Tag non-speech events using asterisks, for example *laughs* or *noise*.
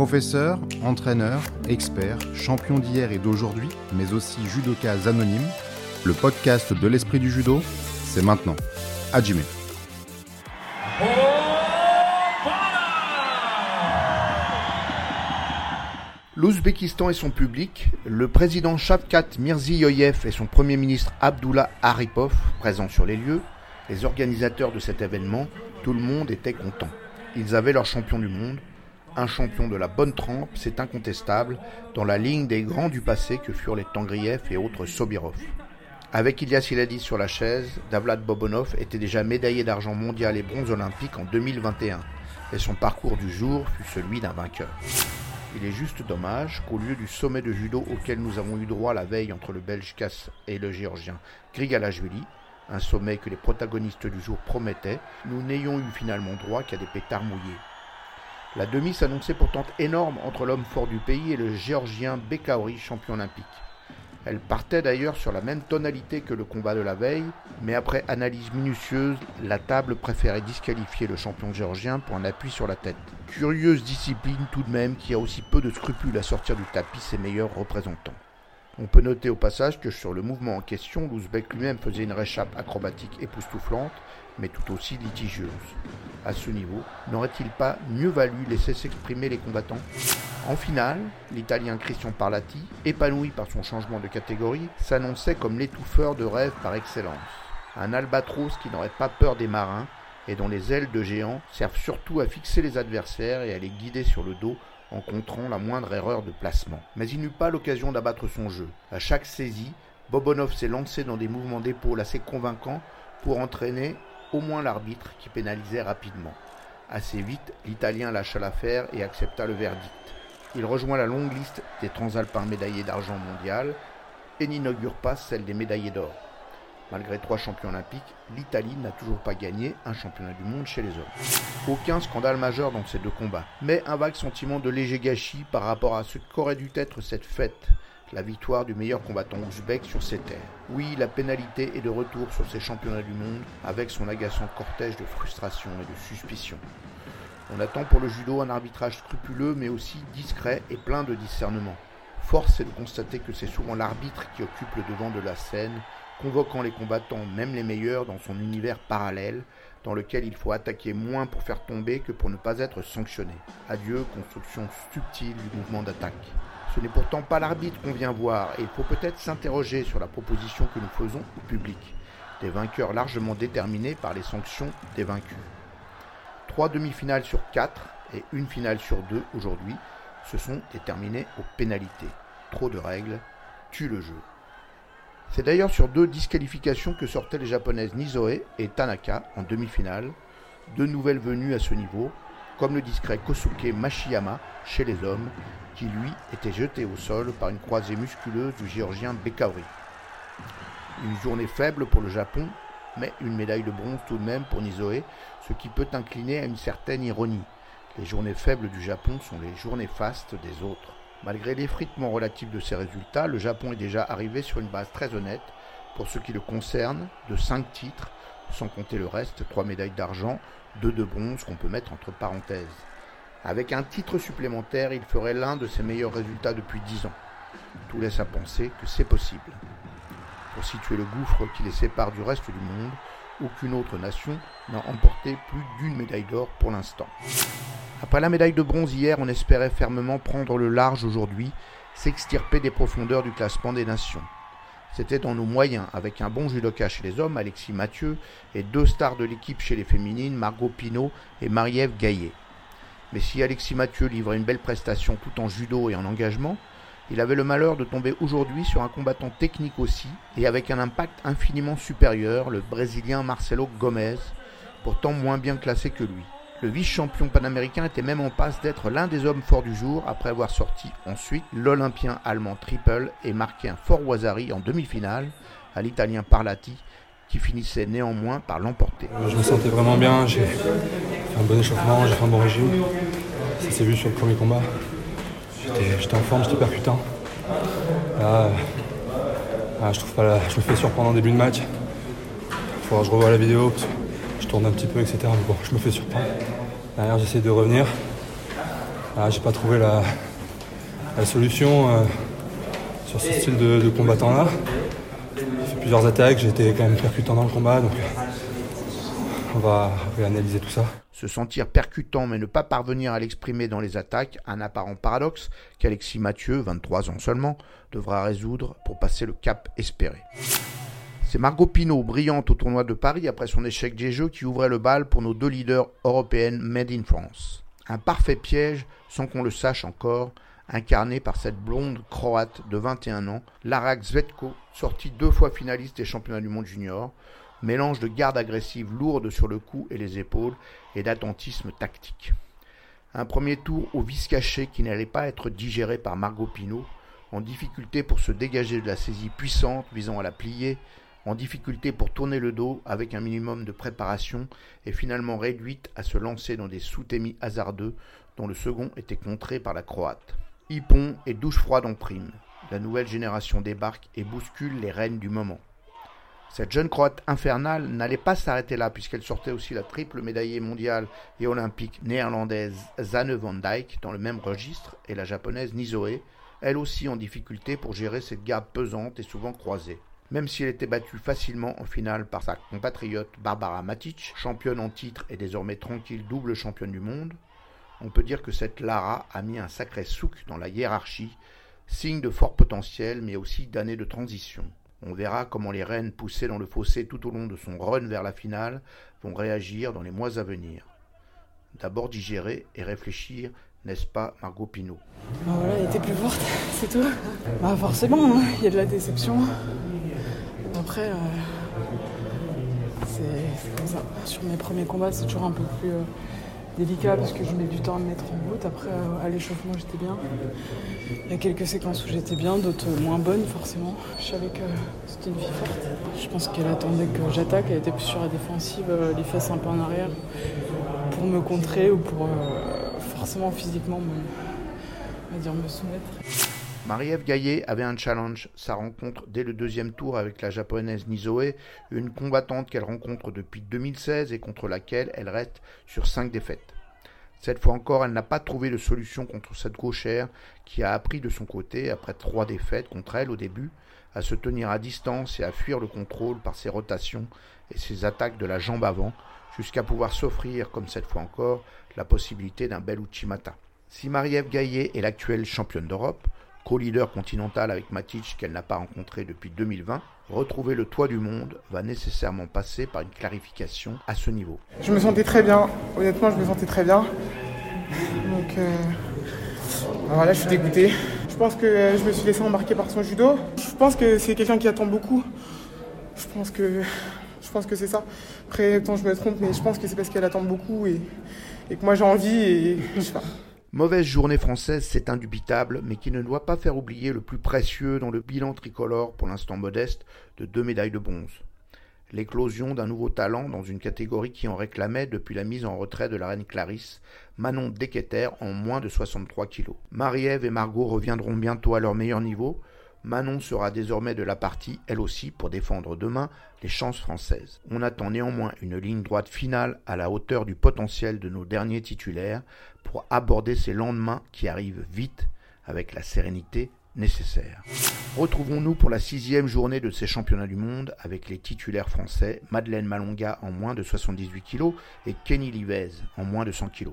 Professeur, entraîneur, expert, champion d'hier et d'aujourd'hui, mais aussi judoka anonyme, le podcast de l'esprit du judo, c'est maintenant. Hajime. L'Ouzbékistan et son public, le président Shavkat Mirziyoyev et son premier ministre Abdullah Aripov, présents sur les lieux, les organisateurs de cet événement, tout le monde était content. Ils avaient leur champion du monde, un champion de la bonne trempe, c'est incontestable, dans la ligne des grands du passé que furent les Tangriev et autres Sobirov. Avec Ilyas Iladi sur la chaise, Davlad Bobonov était déjà médaillé d'argent mondial et bronze olympique en 2021, et son parcours du jour fut celui d'un vainqueur. Il est juste dommage qu'au lieu du sommet de judo auquel nous avons eu droit la veille entre le Belge Kass et le Géorgien Grigalashvili, un sommet que les protagonistes du jour promettaient, nous n'ayons eu finalement droit qu'à des pétards mouillés. La demi s'annonçait pourtant énorme entre l'homme fort du pays et le Géorgien Bekaori, champion olympique. Elle partait d'ailleurs sur la même tonalité que le combat de la veille, mais après analyse minutieuse, la table préférait disqualifier le champion géorgien pour un appui sur la tête. Curieuse discipline tout de même qui a aussi peu de scrupules à sortir du tapis ses meilleurs représentants. On peut noter au passage que sur le mouvement en question, l'Ouzbek lui-même faisait une réchappe acrobatique époustouflante, mais tout aussi litigieuse. À ce niveau, n'aurait-il pas mieux valu laisser s'exprimer les combattants? En finale, l'Italien Christian Parlati, épanoui par son changement de catégorie, s'annonçait comme l'étouffeur de rêve par excellence. Un albatros qui n'aurait pas peur des marins et dont les ailes de géant servent surtout à fixer les adversaires et à les guider sur le dos en contrant la moindre erreur de placement. Mais il n'eut pas l'occasion d'abattre son jeu. À chaque saisie, Bobonov s'est lancé dans des mouvements d'épaule assez convaincants pour entraîner au moins l'arbitre qui pénalisait rapidement. Assez vite, l'Italien lâcha l'affaire et accepta le verdict. Il rejoint la longue liste des transalpins médaillés d'argent mondial et n'inaugure pas celle des médaillés d'or. Malgré trois champions olympiques, l'Italie n'a toujours pas gagné un championnat du monde chez les hommes. Aucun scandale majeur dans ces deux combats, mais un vague sentiment de léger gâchis par rapport à ce qu'aurait dû être cette fête, la victoire du meilleur combattant ouzbek sur ses terres. Oui, la pénalité est de retour sur ces championnats du monde avec son agaçant cortège de frustration et de suspicion. On attend pour le judo un arbitrage scrupuleux mais aussi discret et plein de discernement. Force est de constater que c'est souvent l'arbitre qui occupe le devant de la scène convoquant les combattants, même les meilleurs, dans son univers parallèle, dans lequel il faut attaquer moins pour faire tomber que pour ne pas être sanctionné. Adieu, construction subtile du mouvement d'attaque. Ce n'est pourtant pas l'arbitre qu'on vient voir, et il faut peut-être s'interroger sur la proposition que nous faisons au public. Des vainqueurs largement déterminés par les sanctions des vaincus. Trois demi-finales sur quatre et une finale sur deux aujourd'hui se sont déterminées aux pénalités. Trop de règles tuent le jeu. C'est d'ailleurs sur deux disqualifications que sortaient les japonaises Nizoe et Tanaka en demi-finale, deux nouvelles venues à ce niveau, comme le discret Kosuke Mashiyama chez les hommes, qui lui était jeté au sol par une croisée musculeuse du géorgien Bekaori. Une journée faible pour le Japon, mais une médaille de bronze tout de même pour Nizoe, ce qui peut incliner à une certaine ironie. Les journées faibles du Japon sont les journées fastes des autres. Malgré l'effritement relatif de ces résultats, le Japon est déjà arrivé sur une base très honnête pour ce qui le concerne, de 5 titres, sans compter le reste, 3 médailles d'argent, 2 de bronze qu'on peut mettre entre parenthèses. Avec un titre supplémentaire, il ferait l'un de ses meilleurs résultats depuis 10 ans. Tout laisse à penser que c'est possible. Pour situer le gouffre qui les sépare du reste du monde, aucune autre nation n'a emporté plus d'une médaille d'or pour l'instant. Après la médaille de bronze hier, on espérait fermement prendre le large aujourd'hui, s'extirper des profondeurs du classement des nations. C'était dans nos moyens, avec un bon judoka chez les hommes, Alexis Mathieu, et deux stars de l'équipe chez les féminines, Margot Pinault et Marie-Ève Gaillet. Mais si Alexis Mathieu livrait une belle prestation tout en judo et en engagement, il avait le malheur de tomber aujourd'hui sur un combattant technique aussi, et avec un impact infiniment supérieur, le Brésilien Marcelo Gomez, pourtant moins bien classé que lui. Le vice-champion panaméricain était même en passe d'être l'un des hommes forts du jour après avoir sorti ensuite l'Olympien allemand Triple et marqué un fort Wazari en demi-finale à l'Italien Parlati qui finissait néanmoins par l'emporter. Je me sentais vraiment bien, j'ai fait un bon échauffement, j'ai fait un bon régime. Ça s'est vu sur le premier combat. J'étais en forme, j'étais percutant. Là, je trouve pas je me fais surprendre en début de match. Faudra que je revoie la vidéo tourne un petit peu, etc. Mais bon, je me fais surprendre. Derrière, j'essaie de revenir. ah, j'ai pas trouvé la, solution euh, sur ce style de, combattant là. J'ai fait plusieurs attaques, j'ai été quand même percutant dans le combat, on va réanalyser tout ça. Se sentir percutant mais ne pas parvenir à l'exprimer dans les attaques, un apparent paradoxe qu'Alexis Mathieu, 23 ans seulement, devra résoudre pour passer le cap espéré. C'est Margot Pinault, brillante au tournoi de Paris après son échec des Jeux, qui ouvrait le bal pour nos deux leaders européennes made in France. Un parfait piège, sans qu'on le sache encore, incarné par cette blonde croate de 21 ans, Lara Zvetko, sortie deux fois finaliste des championnats du monde junior, mélange de garde agressive lourde sur le cou et les épaules et d'attentisme tactique. Un premier tour au vice caché qui n'allait pas être digéré par Margot Pinault, en difficulté pour se dégager de la saisie puissante visant à la plier, en difficulté pour tourner le dos avec un minimum de préparation et finalement réduite à se lancer dans des sous-témis hasardeux dont le second était contré par la Croate. Hippon et douche froide en prime. La nouvelle génération débarque et bouscule les reines du moment. Cette jeune Croate infernale n'allait pas s'arrêter là puisqu'elle sortait aussi la triple médaillée mondiale et olympique néerlandaise Zanne van Dijk dans le même registre et la japonaise Nizoe, elle aussi en difficulté pour gérer cette garde pesante et souvent croisée. Même si elle était battue facilement en finale par sa compatriote Barbara Matic, championne en titre et désormais tranquille double championne du monde, on peut dire que cette Lara a mis un sacré souk dans la hiérarchie, signe de fort potentiel mais aussi d'années de transition. On verra comment les reines poussées dans le fossé tout au long de son run vers la finale vont réagir dans les mois à venir. D'abord digérer et réfléchir, n'est-ce pas Margot Pinault? Bah Voilà, elle était plus forte, *laughs* c'est tout. Bah forcément, hein, il y a de la déception. Après, euh, c'est comme ça. Sur mes premiers combats, c'est toujours un peu plus euh, délicat parce que je mets du temps à me mettre en route. Après, euh, à l'échauffement, j'étais bien. Il y a quelques séquences où j'étais bien, d'autres moins bonnes, forcément. Je savais que c'était une fille forte. Je pense qu'elle attendait que j'attaque. Elle était plus sur la défensive, les fesses un peu en arrière, pour me contrer ou pour forcément physiquement me, dire, me soumettre. Marie-Ève Gaillet avait un challenge, sa rencontre dès le deuxième tour avec la japonaise Nizoe, une combattante qu'elle rencontre depuis 2016 et contre laquelle elle reste sur cinq défaites. Cette fois encore, elle n'a pas trouvé de solution contre cette gauchère qui a appris de son côté, après trois défaites contre elle au début, à se tenir à distance et à fuir le contrôle par ses rotations et ses attaques de la jambe avant, jusqu'à pouvoir s'offrir, comme cette fois encore, la possibilité d'un bel Uchimata. Si Marie-Ève Gaillet est l'actuelle championne d'Europe, co-leader continental avec Matic qu'elle n'a pas rencontré depuis 2020, retrouver le toit du monde va nécessairement passer par une clarification à ce niveau. Je me sentais très bien, honnêtement je me sentais très bien. Donc euh, voilà, je suis dégoûté. Je pense que je me suis laissé embarquer par son judo. Je pense que c'est quelqu'un qui attend beaucoup. Je pense que je pense que c'est ça. Après, tant je me trompe, mais je pense que c'est parce qu'elle attend beaucoup et, et que moi j'ai envie et je sais pas. Mauvaise journée française, c'est indubitable, mais qui ne doit pas faire oublier le plus précieux dans le bilan tricolore, pour l'instant modeste, de deux médailles de bronze. L'éclosion d'un nouveau talent dans une catégorie qui en réclamait depuis la mise en retrait de la reine Clarisse, Manon Deketer en moins de 63 kilos. Marie-Ève et Margot reviendront bientôt à leur meilleur niveau, Manon sera désormais de la partie, elle aussi, pour défendre demain les chances françaises. On attend néanmoins une ligne droite finale à la hauteur du potentiel de nos derniers titulaires pour aborder ces lendemains qui arrivent vite avec la sérénité nécessaire. Retrouvons-nous pour la sixième journée de ces championnats du monde avec les titulaires français Madeleine Malonga en moins de 78 kg et Kenny Livez en moins de 100 kg.